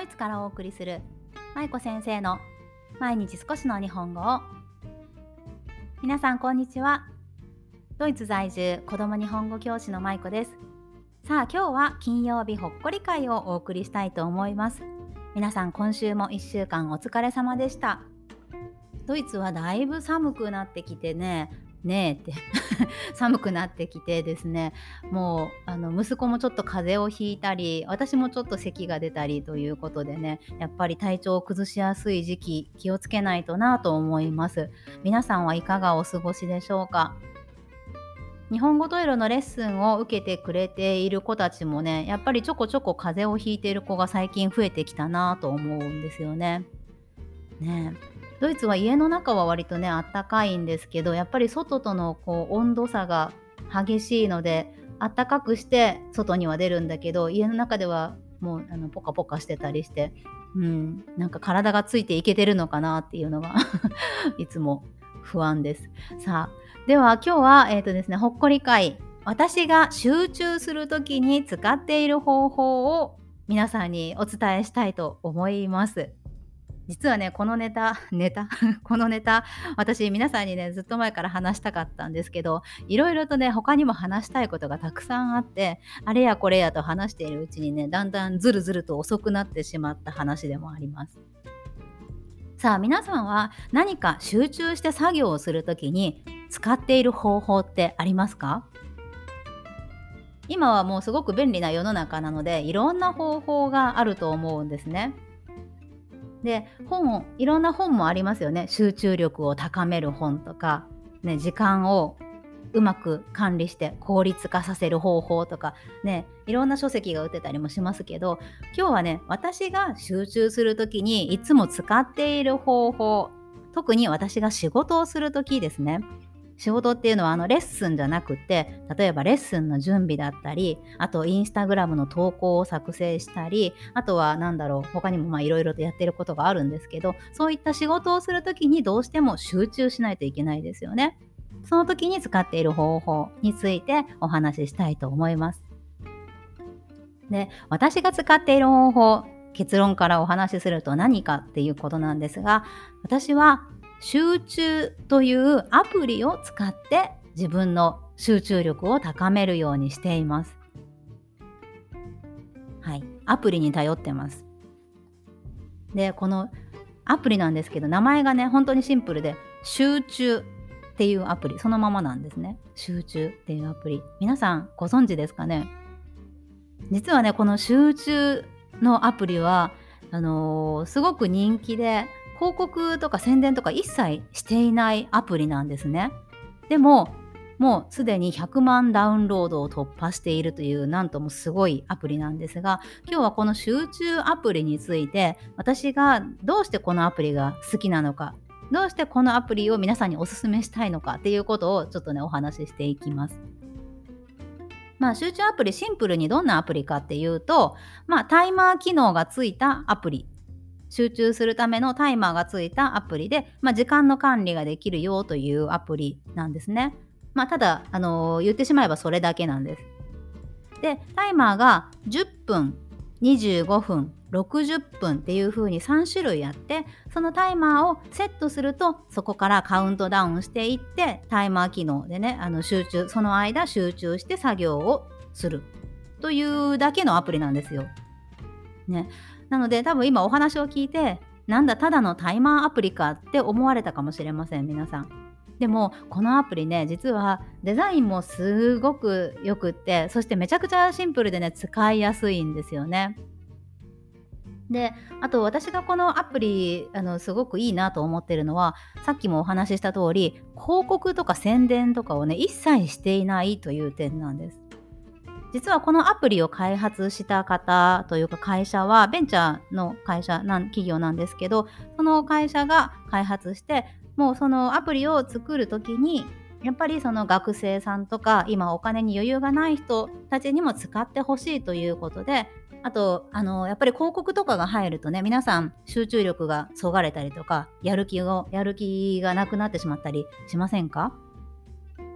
ドイツからお送りする舞子先生の毎日少しの日本語を。皆さんこんにちは。ドイツ在住子供日本語教師の舞子です。さあ今日は金曜日ほっこり会をお送りしたいと思います。皆さん今週も1週間お疲れ様でした。ドイツはだいぶ寒くなってきてねねえって 寒くなってきてですねもうあの息子もちょっと風邪をひいたり私もちょっと咳が出たりということでねやっぱり体調を崩しやすい時期気をつけないとなと思います。皆さんはいかがお過ごしでしょうか？日本語トイレのレッスンを受けてくれている子たちもねやっぱりちょこちょこ風邪をひいている子が最近増えてきたなと思うんですよね。ねドイツは家の中は割とねあったかいんですけどやっぱり外とのこう温度差が激しいのであったかくして外には出るんだけど家の中ではもうあのポカポカしてたりして、うん、なんか体がついていけてるのかなっていうのが いつも不安です。さあでは今日は、えーとですね、ほっこり会私が集中する時に使っている方法を皆さんにお伝えしたいと思います。実はねこのネタネタ？このネタ 私皆さんにねずっと前から話したかったんですけどいろいろとね他にも話したいことがたくさんあってあれやこれやと話しているうちにねだんだんずるずると遅くなってしまった話でもあります。さあ皆さんは何か集中して作業をする時に使っている方法ってありますか？今はもうすごく便利な世の中なのでいろんな方法があると思うんですね。で本いろんな本もありますよね。集中力を高める本とか、ね、時間をうまく管理して効率化させる方法とかねいろんな書籍が売ってたりもしますけど今日はね私が集中する時にいつも使っている方法特に私が仕事をする時ですね。仕事っていうのはあのレッスンじゃなくて例えばレッスンの準備だったりあとインスタグラムの投稿を作成したりあとは何だろう他にもいろいろとやってることがあるんですけどそういった仕事をする時にどうしても集中しないといけないですよね。その時に使っている方法についてお話ししたいと思います。で私が使っている方法結論からお話しすると何かっていうことなんですが私は集中というアプリを使って自分の集中力を高めるようにしています。はい、アプリに頼ってます。で、このアプリなんですけど、名前がね、本当にシンプルで、集中っていうアプリ、そのままなんですね。集中っていうアプリ。皆さんご存知ですかね？実はね、この集中のアプリは、あのー、すごく人気で、広告とか宣伝とか一切していないアプリなんですね。でももうすでに100万ダウンロードを突破しているというなんともすごいアプリなんですが今日はこの集中アプリについて私がどうしてこのアプリが好きなのかどうしてこのアプリを皆さんにおすすめしたいのかっていうことをちょっとねお話ししていきます。まあ、集中アプリシンプルにどんなアプリかっていうと、まあ、タイマー機能がついたアプリ集中するためのタイマーがついたアプリで、まあ、時間の管理ができるよというアプリなんですね。まあ、ただ、あのー、言ってしまえばそれだけなんです。で、タイマーが10分、25分、60分っていう風に3種類あってそのタイマーをセットするとそこからカウントダウンしていってタイマー機能でねあの集中その間集中して作業をするというだけのアプリなんですよ。ね、なので多分今お話を聞いてなんだただのタイマーアプリかって思われたかもしれません皆さん。でもこのアプリね実はデザインもすごくよくってそしてめちゃくちゃシンプルでね使いやすいんですよね。であと私がこのアプリあのすごくいいなと思ってるのはさっきもお話しした通り広告とか宣伝とかをね一切していないという点なんです。実はこのアプリを開発した方というか会社はベンチャーの会社なん企業なんですけどその会社が開発してもうそのアプリを作る時にやっぱりその学生さんとか今お金に余裕がない人たちにも使ってほしいということであとあのやっぱり広告とかが入るとね皆さん集中力がそがれたりとかやる気をやる気がなくなってしまったりしませんか？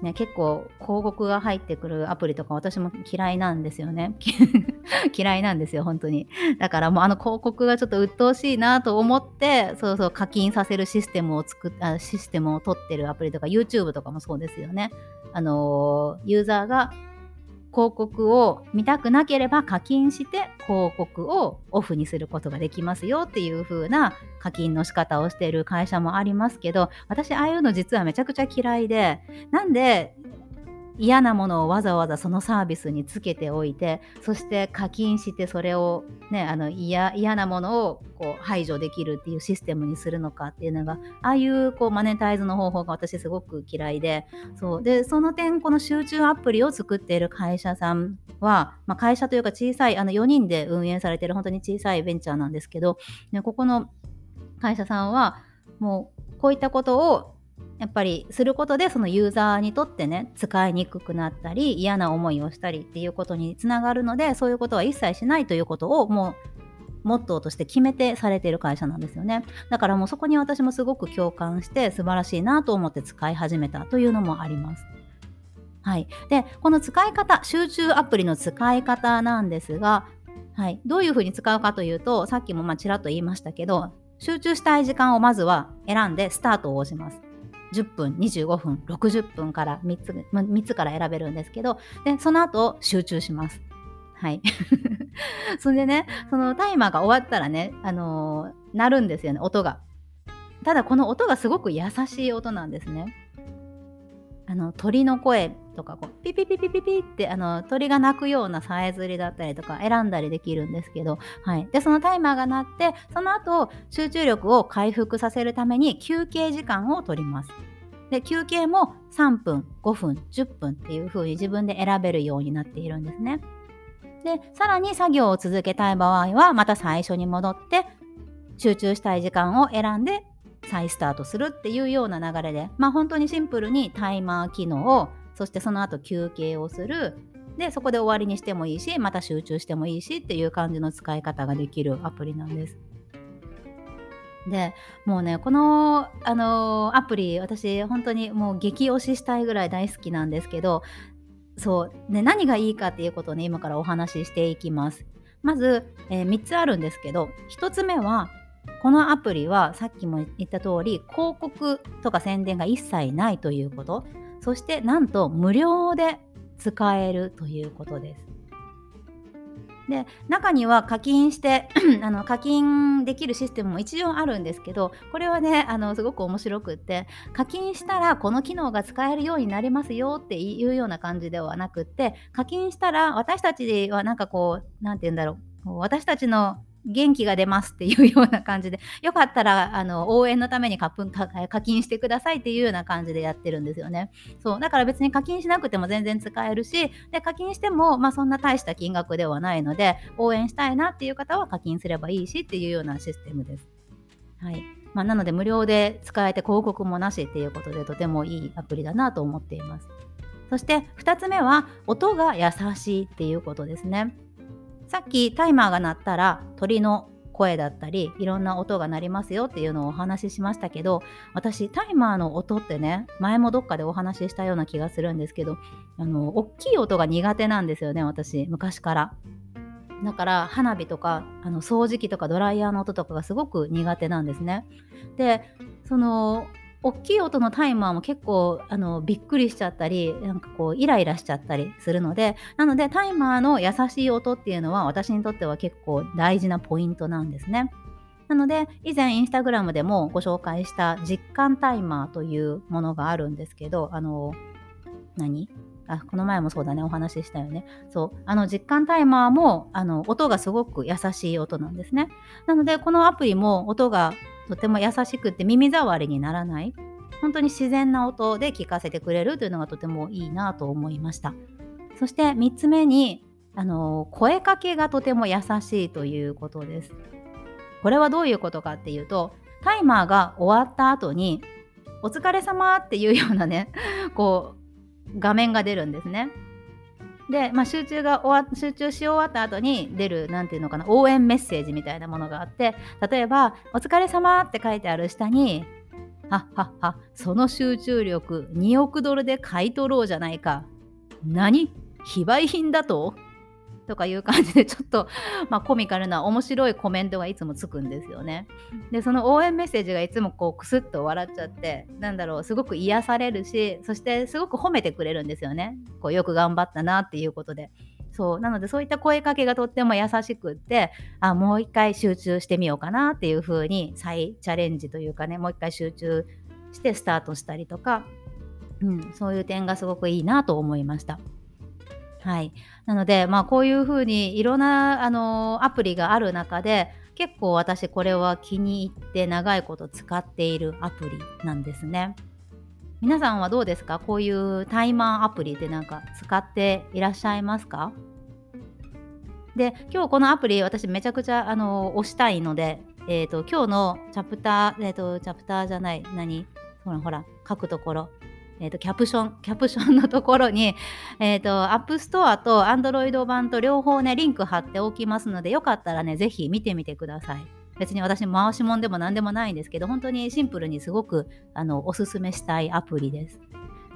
ね、結構広告が入ってくるアプリとか私も嫌いなんですよね。嫌いなんですよ、本当に。だからもうあの広告がちょっと鬱陶しいなと思って、そうそう課金させるシステムを作っシステムを取ってるアプリとか YouTube とかもそうですよね。あの、ユーザーが広告を見たくなければ課金して広告をオフにすることができますよっていう風な課金の仕方をしている会社もありますけど私ああいうの実はめちゃくちゃ嫌いでなんで嫌なものをわざわざそのサービスにつけておいてそして課金してそれをねあの嫌なものをこう排除できるっていうシステムにするのかっていうのがああいうこうマネタイズの方法が私すごく嫌いでそう。でその点この集中アプリを作っている会社さんは、まあ、会社というか小さいあの4人で運営されている本当に小さいベンチャーなんですけど、ね、ここの会社さんはもうこういったことをやっぱりすることでそのユーザーにとってね使いにくくなったり嫌な思いをしたりっていうことにつながるのでそういうことは一切しないということをもうモットーとして決めてされている会社なんですよね。だからもうそこに私もすごく共感して素晴らしいなと思って使い始めたというのもあります。はい、でこの使い方集中アプリの使い方なんですが、はい、どういうふうに使うかというとさっきもまあちらっと言いましたけど集中したい時間をまずは選んでスタートを押します。10分25分60分から3つま ,3 つから選べるんですけどでその後集中します。はい そんでねそのタイマーが終わったらね、あのー、鳴るんですよね音が。ただこの音がすごく優しい音なんですね。あの鳥の声とかこうピピピピピピってあの鳥が鳴くようなさえずりだったりとか選んだりできるんですけど、はい、でそのタイマーが鳴ってその後集中力を回復させるために休憩時間を取ります。で休憩も3分5分10分っていう風に自分で選べるようになっているんですね。でさらに作業を続けたい場合はまた最初に戻って集中したい時間を選んで再スタートするっていうような流れで、まあ、本当にシンプルにタイマー機能をそしてその後休憩をするでそこで終わりにしてもいいしまた集中してもいいしっていう感じの使い方ができるアプリなんです。でもうねこの、あのー、アプリ私本当にもう激推ししたいぐらい大好きなんですけどそう、ね、何がいいかっていうことをね今からお話ししていきます。まず、えー、3つあるんですけど1つ目はこのアプリはさっきも言った通り広告とか宣伝が一切ないということそしてなんと無料で使えるということです。で中には課金して あの課金できるシステムも一応あるんですけどこれはねあのすごく面白くって課金したらこの機能が使えるようになりますよっていうような感じではなくって課金したら私たちはなんかこう何て言うんだろう私たちの元気が出ますっていうような感じで、よかったらあの応援のために課金してくださいっていうような感じでやってるんですよね。そうだから別に課金しなくても全然使えるし、で課金しても、まあ、そんな大した金額ではないので、応援したいなっていう方は課金すればいいしっていうようなシステムです。はいまあ、なので無料で使えて広告もなしっていうことでとてもいいアプリだなと思っています。そして2つ目は音が優しいっていうことですね。さっきタイマーが鳴ったら鳥の声だったりいろんな音が鳴りますよっていうのをお話ししましたけど私タイマーの音ってね前もどっかでお話ししたような気がするんですけどあの大きい音が苦手なんですよね私昔から。だから花火とかあの掃除機とかドライヤーの音とかがすごく苦手なんですね。でその大きい音のタイマーも結構あのびっくりしちゃったりなんかこうイライラしちゃったりするのでなのでタイマーの優しい音っていうのは私にとっては結構大事なポイントなんですね。なので以前インスタグラムでもご紹介した実感タイマーというものがあるんですけどあの何？あこの前もそうだね。お話ししたよね。そう。あの実感タイマーもあの音がすごく優しい音なんですね。なのでこのアプリも音がとても優しくて耳障りにならない本当に自然な音で聞かせてくれるというのがとてもいいなと思いました。そして3つ目にあの声かけがとても優しいということです。これはどういうことかっていうとタイマーが終わった後にお疲れ様っていうようなねこう画面が出るんですね。で、まあ、集中が終わ集中し終わった後に出る何ていうのかな応援メッセージみたいなものがあって例えば「お疲れ様って書いてある下に「はっはっは、その集中力2億ドルで買い取ろうじゃないか。何？非売品だと？とかいう感じでちょっと、まあ、コミカルな面白いコメントがいつもつくんですよね。でその応援メッセージがいつもこうクスッと笑っちゃってなんだろうすごく癒されるしそしてすごく褒めてくれるんですよね。こうよく頑張ったなっていうことで。そうなのでそういった声かけがとっても優しくってあもう一回集中してみようかなっていう風に再チャレンジというかねもう一回集中してスタートしたりとか、うん、そういう点がすごくいいなと思いました。はい、なので、まあ、こういうふうにいろんなあのアプリがある中で結構私これは気に入って長いこと使っているアプリなんですね。皆さんはどうですか？こういうタイマーアプリでなんか使っていらっしゃいますか？で今日このアプリ私めちゃくちゃあの押したいので、えーと、今日のチャプター、えーと、チャプターじゃない何？ほらほら書くところ。えーと、キャプション、キャプションのところに、えっ、ー、と、 App Store と Android 版と両方ね、リンク貼っておきますので、よかったらね、ぜひ見てみてください。別に私、回しもんでも何でもないんですけど、本当にシンプルにすごくあのおすすめしたいアプリです。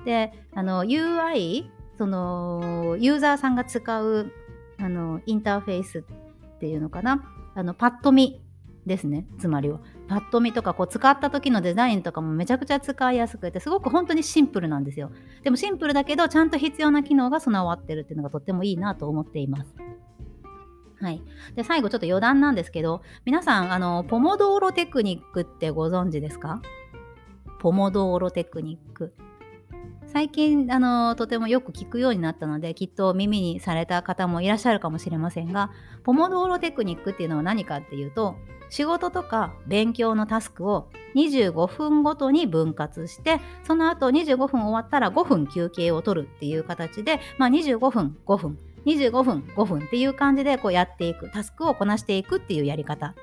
で、あの UI、そのユーザーさんが使うあのインターフェースっていうのかな、あのパッと見ですねつまりは。パッと見とかこう使った時のデザインとかもめちゃくちゃ使いやすくてすごく本当にシンプルなんですよ。でもシンプルだけどちゃんと必要な機能が備わってるっていうのがとってもいいなと思っています。はい、で最後ちょっと余談なんですけど皆さんあのポモドーロテクニックってご存知ですか？ポモドーロテクニック。最近あのとてもよく聞くようになったのできっと耳にされた方もいらっしゃるかもしれませんがポモドーロテクニックっていうのは何かっていうと仕事とか勉強のタスクを25分ごとに分割してその後25分終わったら5分休憩を取るっていう形で、まあ、25分5分25分5分っていう感じでこうやっていくタスクをこなしていくっていうやり方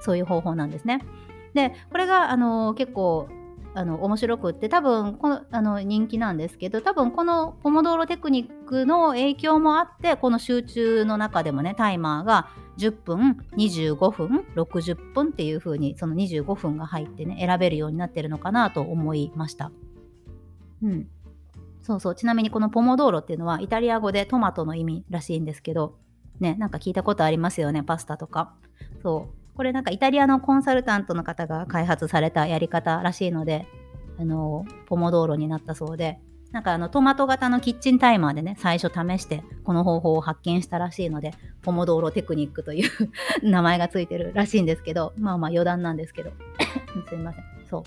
そういう方法なんですね。でこれがあの結構あの面白くって多分このあの人気なんですけど多分このポモドーロテクニックの影響もあってこの集中の中でもねタイマーが10分25分60分っていう風にその25分が入ってね選べるようになってるのかなと思いました。うん。そうそう。ちなみにこのポモドーロっていうのはイタリア語でトマトの意味らしいんですけどねなんか聞いたことありますよねパスタとか。そう。これなんかイタリアのコンサルタントの方が開発されたやり方らしいので、あの、ポモドーロになったそうで、なんかあのトマト型のキッチンタイマーでね、最初試してこの方法を発見したらしいので、ポモドーロテクニックという 名前がついてるらしいんですけど、まあまあ余談なんですけど、すいません。そ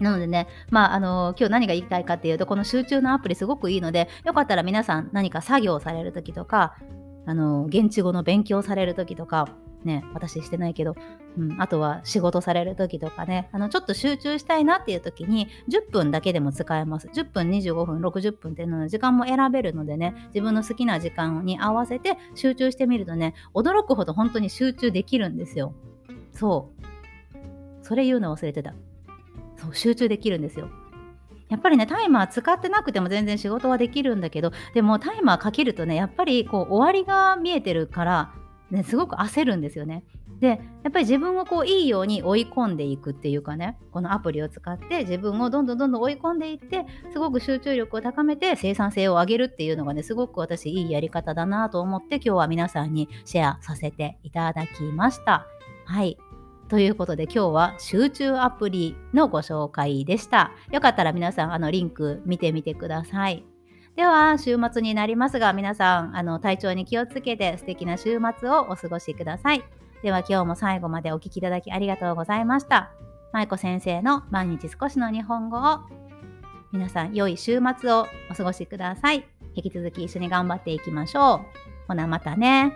う。なのでね、まあ、あの今日何が言いたいかっていうと、この集中のアプリすごくいいので、よかったら皆さん何か作業されるときとか、あの現地語の勉強されるときとか、ね、私してないけど、うん、あとは仕事される時とかね、あのちょっと集中したいなっていう時に10分だけでも使えます。10分、25分、60分っていうのの時間も選べるのでね、自分の好きな時間に合わせて集中してみるとね、驚くほど本当に集中できるんですよ。そう。それ言うの忘れてた。そう、集中できるんですよ。やっぱりね、タイマー使ってなくても全然仕事はできるんだけど、でもタイマーかけるとね、やっぱりこう終わりが見えてるから、ね、すごく焦るんですよね。でやっぱり自分をこういいように追い込んでいくっていうかねこのアプリを使って自分をどんどんどんどん追い込んでいってすごく集中力を高めて生産性を上げるっていうのがねすごく私いいやり方だなと思って今日は皆さんにシェアさせていただきました。はいということで今日は集中アプリのご紹介でした。よかったら皆さんあのリンク見てみてください。では、週末になりますが、皆さん、あの体調に気をつけて素敵な週末をお過ごしください。では、今日も最後までお聴きいただきありがとうございました。舞子先生の毎日少しの日本語を、皆さん、良い週末をお過ごしください。引き続き一緒に頑張っていきましょう。ほな、またね。